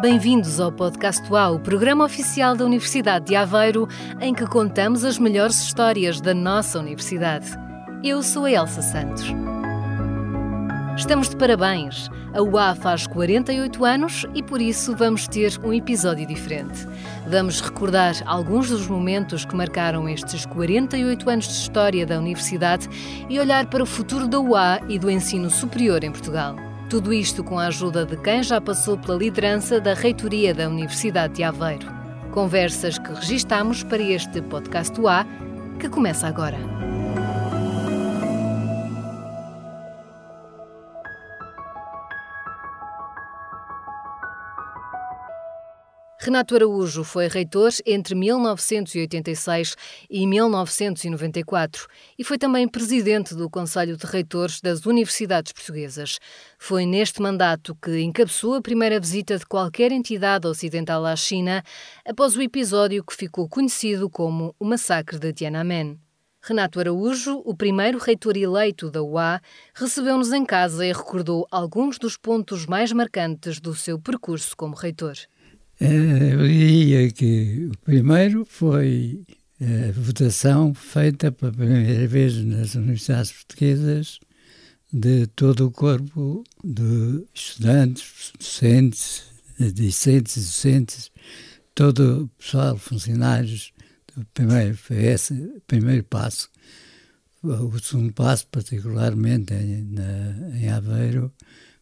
Bem-vindos ao Podcast UA, o programa oficial da Universidade de Aveiro, em que contamos as melhores histórias da nossa universidade. Eu sou a Elsa Santos. Estamos de parabéns. A UA faz 48 anos e por isso vamos ter um episódio diferente. Vamos recordar alguns dos momentos que marcaram estes 48 anos de história da universidade e olhar para o futuro da UA e do ensino superior em Portugal. Tudo isto com a ajuda de quem já passou pela liderança da reitoria da Universidade de Aveiro. Conversas que registamos para este podcast UA que começa agora. Renato Araújo foi reitor entre 1986 e 1994 e foi também presidente do Conselho de Reitores das Universidades Portuguesas. Foi neste mandato que encabeçou a primeira visita de qualquer entidade ocidental à China após o episódio que ficou conhecido como o Massacre de Tiananmen. Renato Araújo, o primeiro reitor eleito da UA, recebeu-nos em casa e recordou alguns dos pontos mais marcantes do seu percurso como reitor. Eh, eu diria que o primeiro foi a votação feita pela primeira vez nas universidades portuguesas de todo o corpo de estudantes, docentes, discentes docentes, todo o pessoal, funcionários. O primeiro, foi esse o primeiro passo. O segundo passo, particularmente em, na, em Aveiro,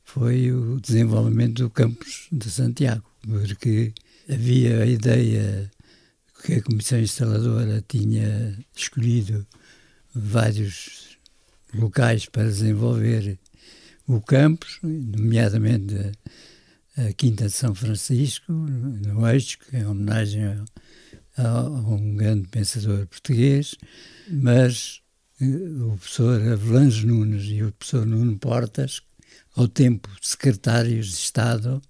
foi o desenvolvimento do campus de Santiago porque havia a ideia que a Comissão Instaladora tinha escolhido vários locais para desenvolver o campus, nomeadamente a, Quinta de São Francisco, no Eixo, que é uma homenagem a, a, um grande pensador português, mas eh, o professor Avelange Nunes e o professor Nuno Portas, ao tempo secretários de Estado,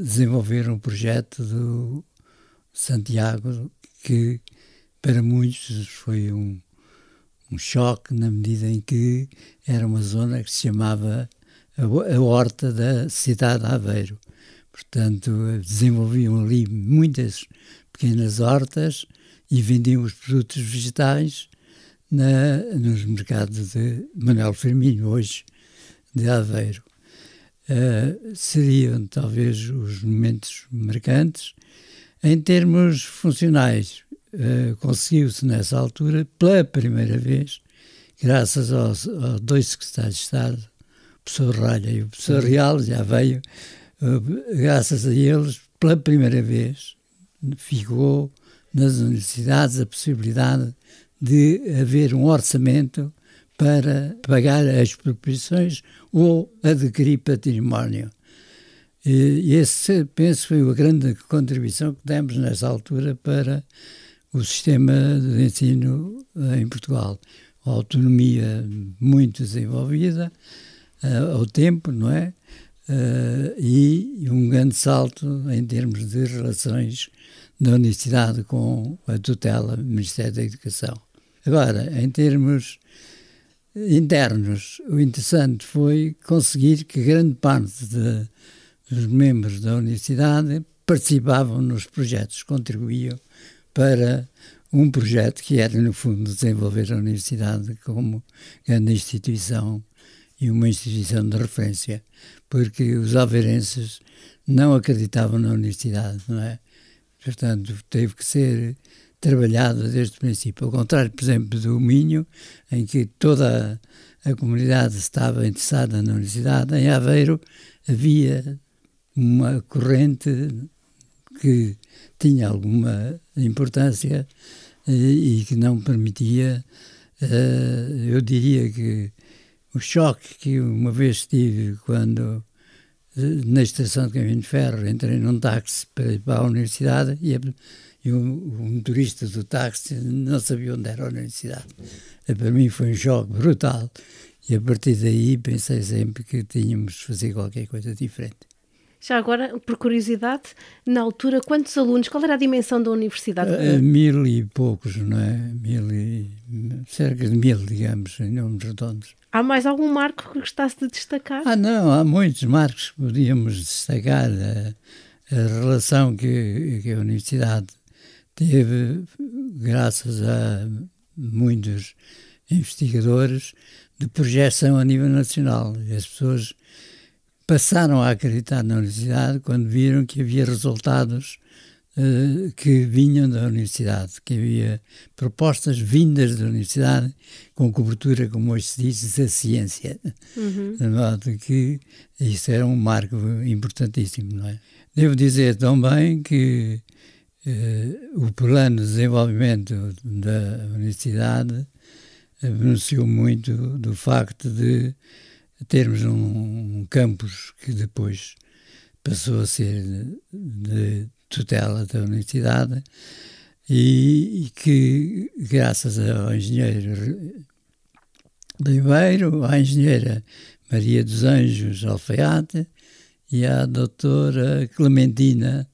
desenvolver um projeto do Santiago que para muitos foi um, um choque na medida em que era uma zona que se chamava a, a horta da cidade de Aveiro. Portanto, desenvolviam ali muitas pequenas hortas e vendiam os produtos vegetais na, nos mercados de Manuel Firmino, hoje de Aveiro. Uh, seriam talvez os momentos marcantes. Em termos funcionais, uh, conseguiu-se nessa altura, pela primeira vez, graças aos, aos, dois secretários de Estado, o professor Ralha e o professor Real, já veio, uh, graças a eles, pela primeira vez, ficou nas universidades a possibilidade de haver um orçamento para pagar as expropriações ou adquirir património. E esse, penso, foi a grande contribuição que demos nessa altura para o sistema de ensino em Portugal. A autonomia muito desenvolvida uh, ao tempo, não é? Uh, e um grande salto em termos de relações da universidade com a tutela do Ministério da Educação. Agora, em termos internos. O interessante foi conseguir que grande parte de, dos membros da universidade participavam nos projetos, contribuíam para um projeto que era, no fundo, desenvolver a universidade como grande instituição e uma instituição de referência, porque os alverenses não acreditavam na universidade, não é? Portanto, teve que ser trabalhada desde o princípio. Ao contrário, por exemplo, do Minho, em que toda a, a comunidade estava interessada na universidade, em Aveiro havia uma corrente que tinha alguma importância e, eh, e que não permitia, uh, eu diria que o choque que uma vez tive quando eh, na estação de caminho de ferro entrei num táxi para para a universidade e e o, o motorista do táxi não sabia onde era a universidade. E para mim foi um choque brutal e a partir daí pensei sempre que tínhamos de fazer qualquer coisa diferente. Já agora, por curiosidade, na altura, quantos alunos, qual era a dimensão da universidade? Uh, mil e poucos, não é? Mil e cerca de mil, digamos, em números redondos. Há mais algum marco que gostasse de destacar? Ah, não, há muitos marcos que podíamos destacar. A, a relação que, que, a Universidade teve, graças a muitos investigadores, de projeção a nível nacional. E as pessoas passaram a acreditar na Universidade quando viram que havia resultados uh, que vinham da Universidade, que havia propostas vindas da Universidade com cobertura, como hoje se diz, da ciência. Uhum. De modo que isso era um marco importantíssimo, não é? Devo dizer também que o plano de desenvolvimento da Universidade beneficiou muito do facto de termos um, um campus que depois passou a ser de tutela da universidade e, e que, graças ao engenheiro Ribeiro, à engenheira Maria dos Anjos Alfaiate e à doutora Clementina eh,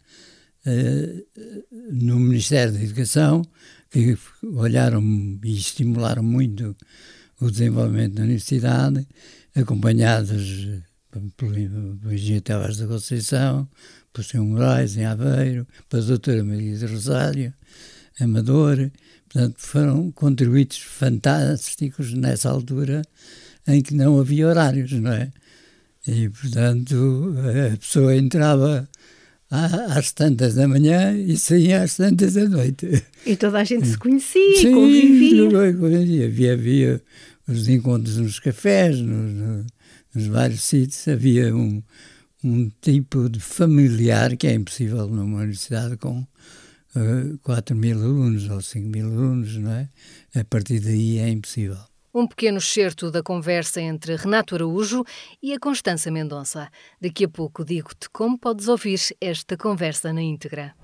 no Ministério da Educação, que olharam e estimularam muito o desenvolvimento da universidade, acompanhados pelo engenheiro Tavares da Conceição, por Sr. Moraes, em Aveiro, pela doutora Maria de Rosário, Amador. Portanto, foram contributos fantásticos nessa altura em que não havia horários, não é? E, portanto, a pessoa entrava às tantas da manhã e saía às tantas da noite. E toda a gente se conhecia Sim, e convivia. convivia. Havia, havia os encontros nos cafés, nos, nos vários sítios, havia um, um tipo de familiar que é impossível numa universidade com uh, eh, 4 mil alunos ou 5 mil alunos, não é? A partir daí é impossível um pequeno excerto da conversa entre Renato Araújo e a Constança Mendonça. Daqui a pouco digo-te como podes ouvir esta conversa na íntegra.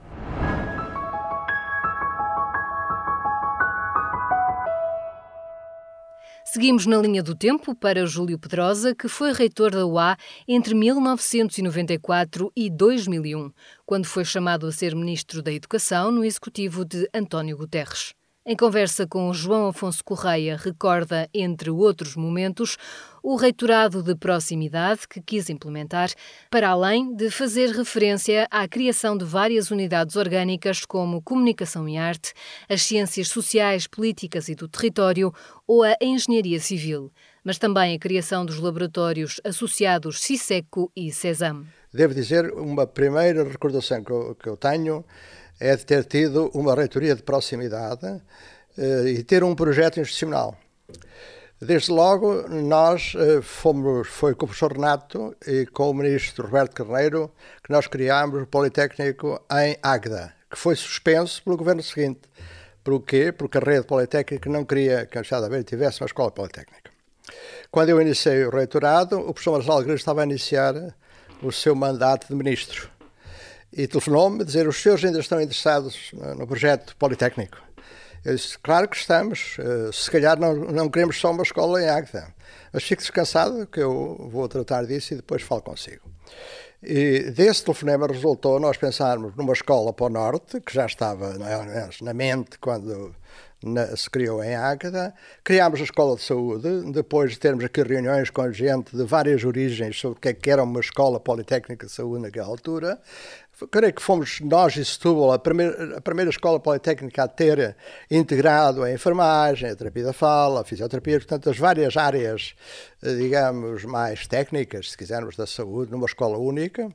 Seguimos na linha do tempo para Júlio Pedrosa, que foi reitor da UA entre 1994 e 2001, quando foi chamado a ser ministro da Educação no executivo de António Guterres. Em conversa com João Afonso Correia, recorda, entre outros momentos, o reitorado de proximidade que quis implementar, para além de fazer referência à criação de várias unidades orgânicas como comunicação e arte, as ciências sociais, políticas e do território ou a engenharia civil, mas também a criação dos laboratórios associados CISECO e CESAM. Devo dizer, uma primeira recordação que eu, que eu tenho é de ter tido uma reitoria de proximidade uh, e ter um projeto institucional. Desde logo, nós uh, fomos, foi com o professor Renato e com o ministro Roberto Carneiro que nós criámos o Politécnico em Águeda, que foi suspenso pelo governo seguinte. Por quê? Porque a rede politécnica não queria que a Universidade de tivesse uma escola politécnica. Quando eu iniciei o reitorado, o professor Marcelo Alegre estava a iniciar o seu mandato de ministro e telefonou-me dizer: Os senhores ainda estão interessados no projeto Politécnico? Eu disse: Claro que estamos. Uh, se calhar não, não queremos só uma escola em Águeda, mas fique descansado que eu vou tratar disso e depois falo consigo. E desse telefonema resultou nós pensarmos numa escola para o Norte, que já estava na mente quando na, se criou em Águeda. Criámos a Escola de Saúde, depois de termos aqui reuniões com gente de várias origens sobre o que, é que era uma escola politécnica de saúde naquela altura creio que fomos nós e Setúbal a primeira, a primeira escola politécnica a ter integrado a enfermagem, a terapia da fala, a fisioterapia, portanto, as várias áreas, eh, digamos, mais técnicas, se quisermos, da saúde, numa escola única.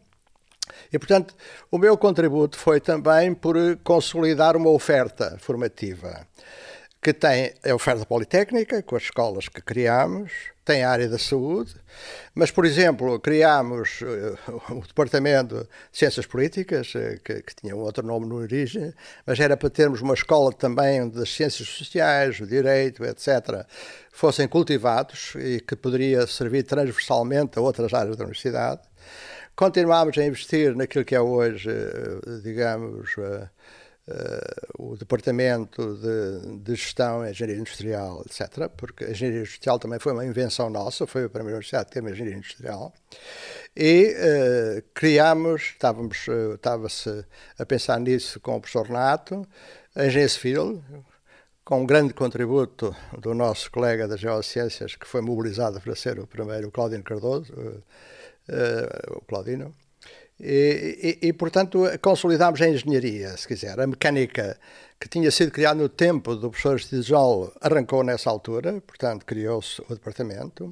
E, portanto, o meu contributo foi também por consolidar uma oferta formativa que tem a oferta politécnica, com as escolas que criamos, tem a área da saúde, mas, por exemplo, criámos uh, o Departamento de Ciências Políticas, uh, que, que, tinha um outro nome no origem, mas era para termos uma escola também das ciências sociais, o direito, etc., fossem cultivados e que poderia servir transversalmente a outras áreas da universidade. Continuámos a investir naquilo que é hoje, uh, digamos, Uh, o Departamento de, de Gestão, Engenharia Industrial, etc., porque a Engenharia Industrial também foi uma invenção nossa, foi a primeira universidade ter uma Engenharia Industrial, e uh, criámos, estávamos, estava-se a pensar nisso com o professor Renato, a Engenharia Civil, com um grande contributo do nosso colega das Geociências, que foi mobilizado para ser o primeiro, o Claudino Cardoso, uh, o Claudino, e, e, e, portanto, consolidámos a engenharia, se quiser. A mecânica que tinha sido criada no tempo do professor Stijol arrancou nessa altura, portanto, criou-se o departamento.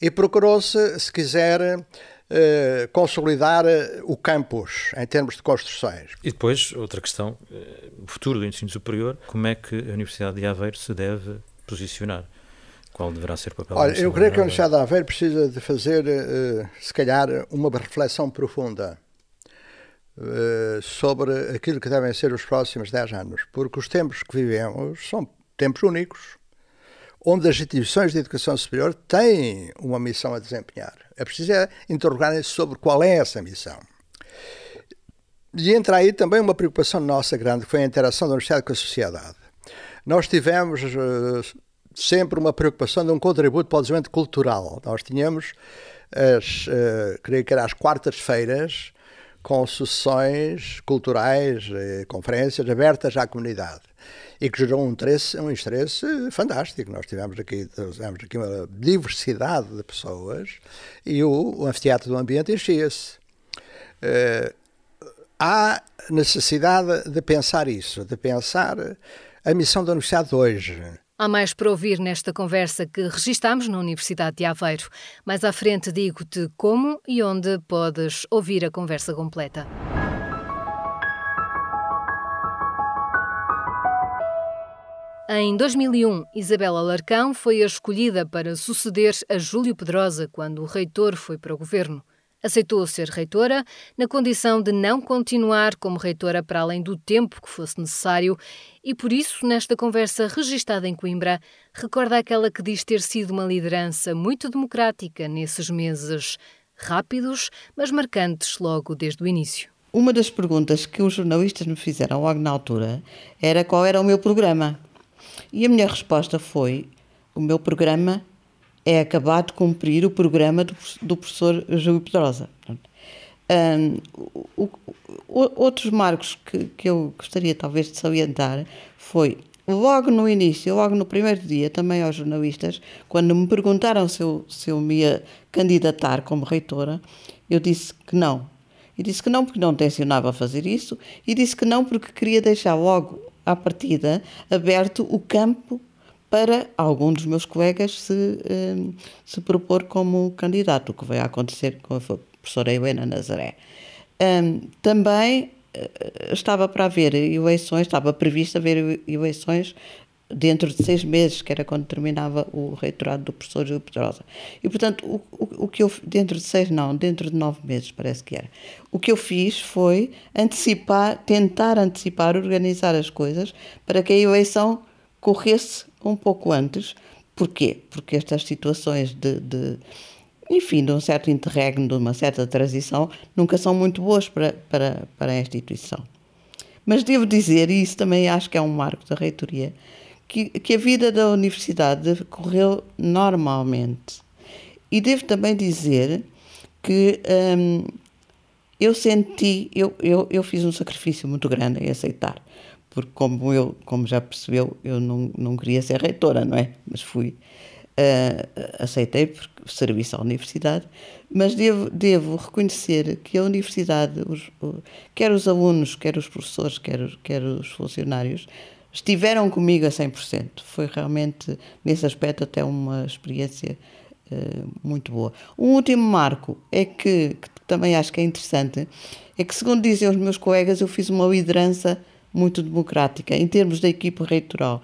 E procurou-se, se quiser, eh, consolidar eh, o campus em termos de construções. E depois, outra questão, eh, o futuro do ensino superior, como é que a Universidade de Aveiro se deve posicionar? Qual deverá ser o papel Olha, eu creio que a Universidade de Aveiro precisa de fazer, se calhar, uma reflexão profunda sobre aquilo que devem ser os próximos 10 anos, porque os tempos que vivemos são tempos únicos onde as instituições de educação superior têm uma missão a desempenhar. É preciso é interrogarem-se sobre qual é essa missão. E entra aí também uma preocupação nossa grande, que foi a interação da universidade com a sociedade. Nós tivemos uh, sempre uma preocupação de um contributo para o desenvolvimento cultural. Nós tínhamos, as, uh, creio que era às quartas-feiras, com sessões culturais, uh, conferências abertas à comunidade e que gerou um interesse, um interesse fantástico. Nós tivemos aqui, tivemos aqui uma diversidade de pessoas e o, o anfiteatro do ambiente enchia-se. Uh, há necessidade de pensar isso, de pensar a missão da Universidade hoje. Há mais para ouvir nesta conversa que registamos na Universidade de Aveiro. Mais à frente digo-te como e onde podes ouvir a conversa completa. Em 2001, Isabela Larcão foi a escolhida para suceder a Júlio Pedrosa quando o reitor foi para o governo. Aceitou ser reitora na condição de não continuar como reitora para além do tempo que fosse necessário e, por isso, nesta conversa registada em Coimbra, recorda aquela que diz ter sido uma liderança muito democrática nesses meses rápidos, mas marcantes logo desde o início. Uma das perguntas que os jornalistas me fizeram logo na altura era qual era o meu programa. E a minha resposta foi: o meu programa é acabar de cumprir o programa do, do professor Júlio Pedrosa. Um, outros marcos que, que eu gostaria talvez de salientar foi logo no início, logo no primeiro dia, também aos jornalistas, quando me perguntaram se eu, se eu me ia candidatar como reitora, eu disse que não. E disse que não porque não tencionava fazer isso, e disse que não porque queria deixar logo à partida, aberto o campo para algum dos meus colegas se, eh, se propor como candidato, o que vai acontecer com a professora Helena Nazaré. também eh, estava para haver eleições, estava previsto haver eleições dentro de seis meses, que era quando terminava o reitorado do professor Júlio Pedrosa. E, portanto, o, o, o, que eu, dentro de seis, não, dentro de nove meses, parece que era. O que eu fiz foi antecipar, tentar antecipar, organizar as coisas para que a eleição corresse um pouco antes. Porquê? Porque estas situações de, de enfim, de um certo interregno, de uma certa transição, nunca são muito boas para, para, para a instituição. Mas devo dizer, e isso também acho que é um marco da reitoria, que, que a vida da universidade correu normalmente. E devo também dizer que hum, eu senti, eu, eu, eu fiz um sacrifício muito grande em aceitar, porque como eu, como já percebeu, eu não, não queria ser reitora, não é? Mas fui, uh, aceitei porque serviço à universidade, mas devo, devo reconhecer que a universidade, os, quer os alunos, quer os professores, quer, quer os funcionários, estiveram comigo a 100%. Foi realmente, nesse aspecto, até uma experiência uh, muito boa. Um último marco é que, que, também acho que é interessante, é que, segundo dizem os meus colegas, eu fiz uma liderança muito democrática em termos da equipe reitoral.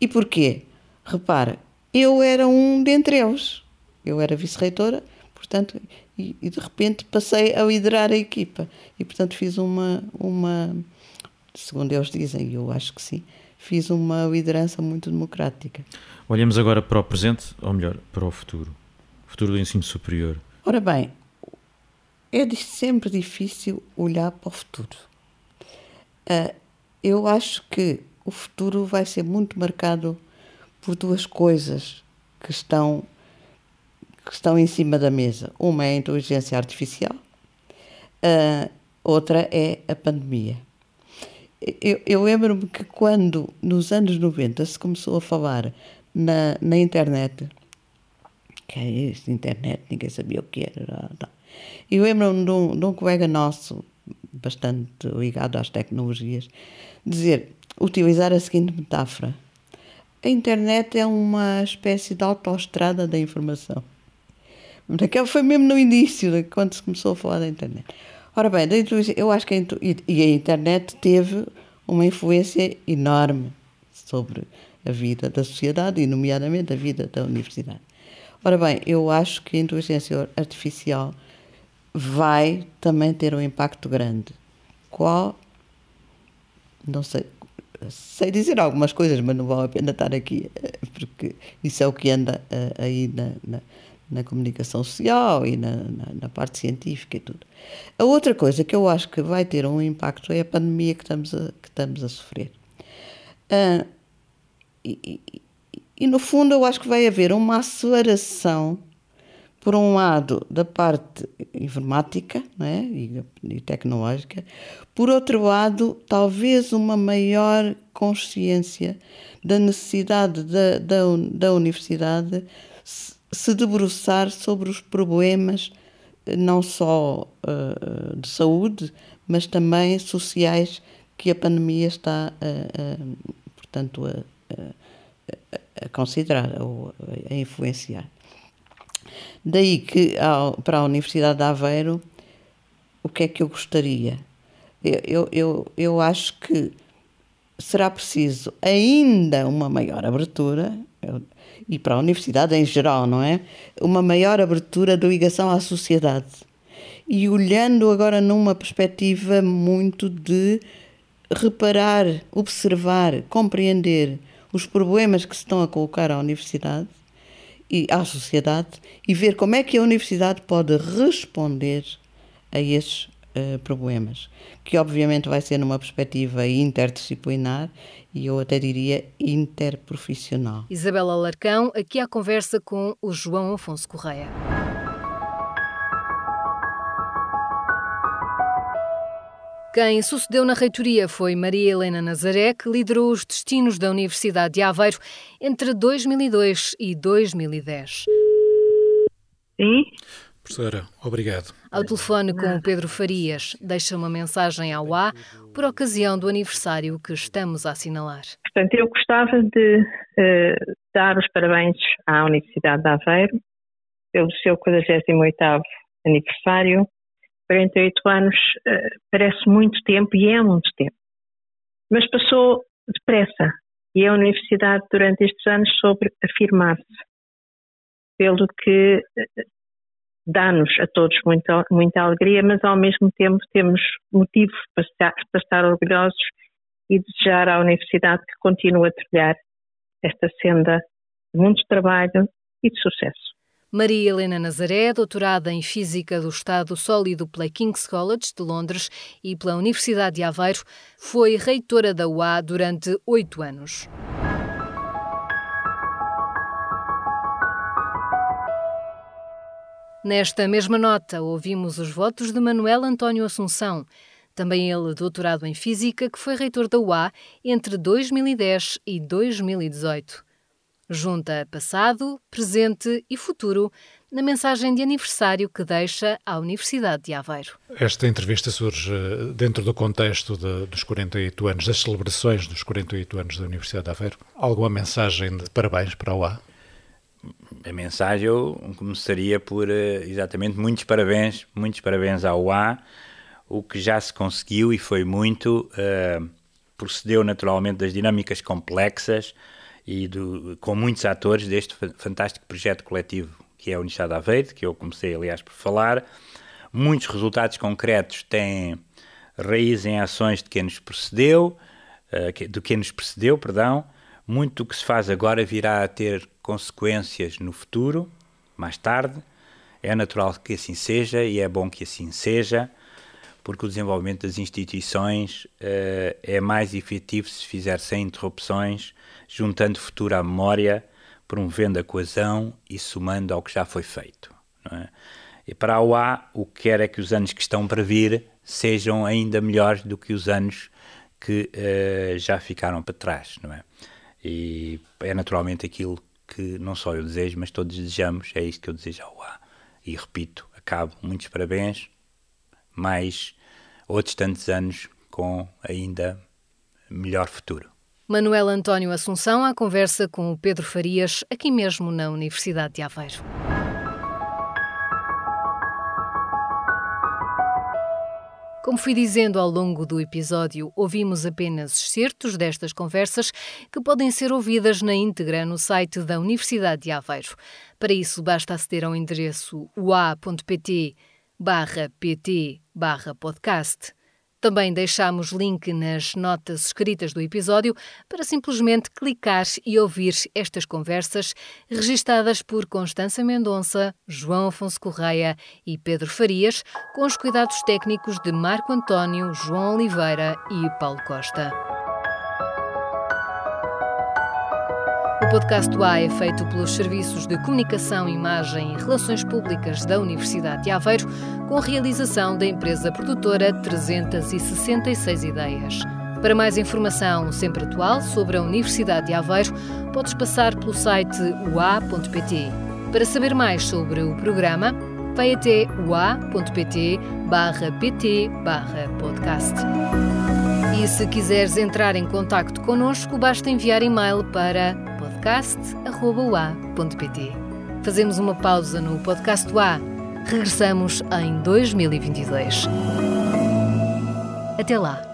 E porquê? Repare, eu era um dentre eles. Eu era vice-reitora, portanto, e, e, de repente passei a liderar a equipa. E, portanto, fiz uma, uma segundo eles dizem, e eu acho que sim, fiz uma liderança muito democrática. Olhamos agora para o presente, ou melhor, para o futuro. O futuro do ensino superior. Ora bem, é sempre difícil olhar para o futuro. Uh, eu acho que o futuro vai ser muito marcado por duas coisas que estão, que estão em cima da mesa. Uma é a inteligência artificial, uh, outra é a pandemia. eu, eu lembro-me que quando, nos anos 90, se começou a falar na, na internet, que é isso, internet, ninguém sabia o que era. Eu lembro-me de, um, de um colega nosso, bastante ligado às tecnologias, dizer, utilizar a seguinte metáfora. A internet é uma espécie de autoestrada da informação. Aquela foi mesmo no início, quando se começou a falar da internet. Ora bem, eu acho que a, e a internet teve uma influência enorme sobre a vida da sociedade e, nomeadamente, a vida da universidade. Ora bem, eu acho que a inteligência artificial vai também ter um impacto grande. Qual? Não sei. Sei dizer algumas coisas, mas não vale a pena estar aqui, eh, porque isso é o que anda eh, aí na, na na comunicação social e na, na, na, parte científica e tudo. A outra coisa que eu acho que vai ter um impacto é a pandemia que estamos a, que estamos a sofrer. Uh, e, e, e, no fundo, eu acho que vai haver uma aceleração, por um lado, da parte informática é? e, tecnológica, por outro lado, talvez uma maior consciência da necessidade da, da, da universidade se debruçar sobre os problemas eh, não só uh, de saúde, mas também sociais que a pandemia está, uh, uh, portanto, a, a, considerar ou a influenciar. Daí que para a Universidade de Aveiro, o que é que eu gostaria? Eu, eu, eu acho que será preciso ainda uma maior abertura. Eu, e para a universidade em geral, não é? Uma maior abertura de ligação à sociedade. E olhando agora numa perspectiva muito de reparar, observar, compreender os problemas que se estão a colocar à universidade e à sociedade e ver como é que a universidade pode responder a esses uh, problemas, que obviamente vai ser numa perspectiva interdisciplinar e eu até diria interprofissional. Isabela Larcão, aqui à conversa com o João Afonso Correia. Quem sucedeu na reitoria foi Maria Helena Nazaré, que liderou os destinos da Universidade de Aveiro entre 2002 e 2010. Sim. Professora, obrigado. Ao telefone com o Pedro Farias, deixa uma mensagem ao A por ocasião do aniversário que estamos a assinalar. Portanto, eu gostava de uh, dar os parabéns à Universidade de Aveiro pelo seu 48º aniversário. 48 anos uh, parece muito tempo e é muito tempo. Mas passou depressa e a Universidade durante estes anos soube afirmar-se. Pelo que uh, dá-nos a todos muita, muita alegria, mas ao mesmo tempo temos motivo para para estar orgulhosos e desejar à Universidade que continue a trilhar esta senda de muito trabalho e de sucesso. Maria Helena Nazaré, doutorada em Física do Estado Sólido pela King's College de Londres e pela Universidade de Aveiro, foi reitora da UA durante oito anos. Nesta mesma nota, ouvimos os votos de Manuel António Assunção, também ele doutorado em Física, que foi reitor da UA entre 2010 e 2018. Junta passado, presente e futuro na mensagem de aniversário que deixa à Universidade de Aveiro. Esta entrevista surge dentro do contexto de, dos 48 anos, das celebrações dos 48 anos da Universidade de Aveiro. Alguma mensagem de parabéns para a UA? a mensagem eu começaria por eh, exatamente muitos parabéns, muitos parabéns ao UA, o que já se conseguiu e foi muito, uh, procedeu naturalmente das dinâmicas complexas e do, com muitos atores deste fantástico projeto coletivo que é a Universidade de Aveiro, que eu comecei aliás por falar. Muitos resultados concretos têm raiz em ações de quem nos precedeu, uh, do que nos precedeu, perdão, muito do que se faz agora virá a ter consequências no futuro, mais tarde. É natural que assim seja e é bom que assim seja, porque o desenvolvimento das instituições uh, é mais efetivo se fizer sem interrupções, juntando futuro à memória, promovendo a coesão e somando ao que já foi feito. É? E para a UA, o que quer é que os anos que estão para vir sejam ainda melhores do que os anos que uh, já ficaram para trás, não é? E é naturalmente aquilo que não só eu desejo, mas todos desejamos, é isto que eu desejo ao A. E repito, acabo, muitos parabéns, mais outros tantos anos com ainda melhor futuro. Manuel António Assunção à conversa com o Pedro Farias, aqui mesmo na Universidade de Aveiro. Como fui dizendo ao longo do episódio, ouvimos apenas excertos destas conversas que podem ser ouvidas na íntegra no site da Universidade de Aveiro. Para isso, basta aceder ao endereço ua.pt barra pt barra podcast. Também deixamos link nas notas escritas do episódio para simplesmente clicar e ouvir estas conversas registadas por Constança Mendonça, João Afonso Correia e Pedro Farias, com os cuidados técnicos de Marco António, João Oliveira e Paulo Costa. Podcast do A é feito pelos Serviços de Comunicação, Imagem e Relações Públicas da Universidade de Aveiro, com realização da empresa produtora 366 Ideias. Para mais informação sempre atual sobre a Universidade de Aveiro, podes passar pelo site ua.pt. Para saber mais sobre o programa, vai até ua.pt barra pt barra podcast. E se quiseres entrar em contato connosco, basta enviar e-mail para podcast.ua.pt. Fazemos uma pausa no podcast do A. Regressamos em 2022. Até lá!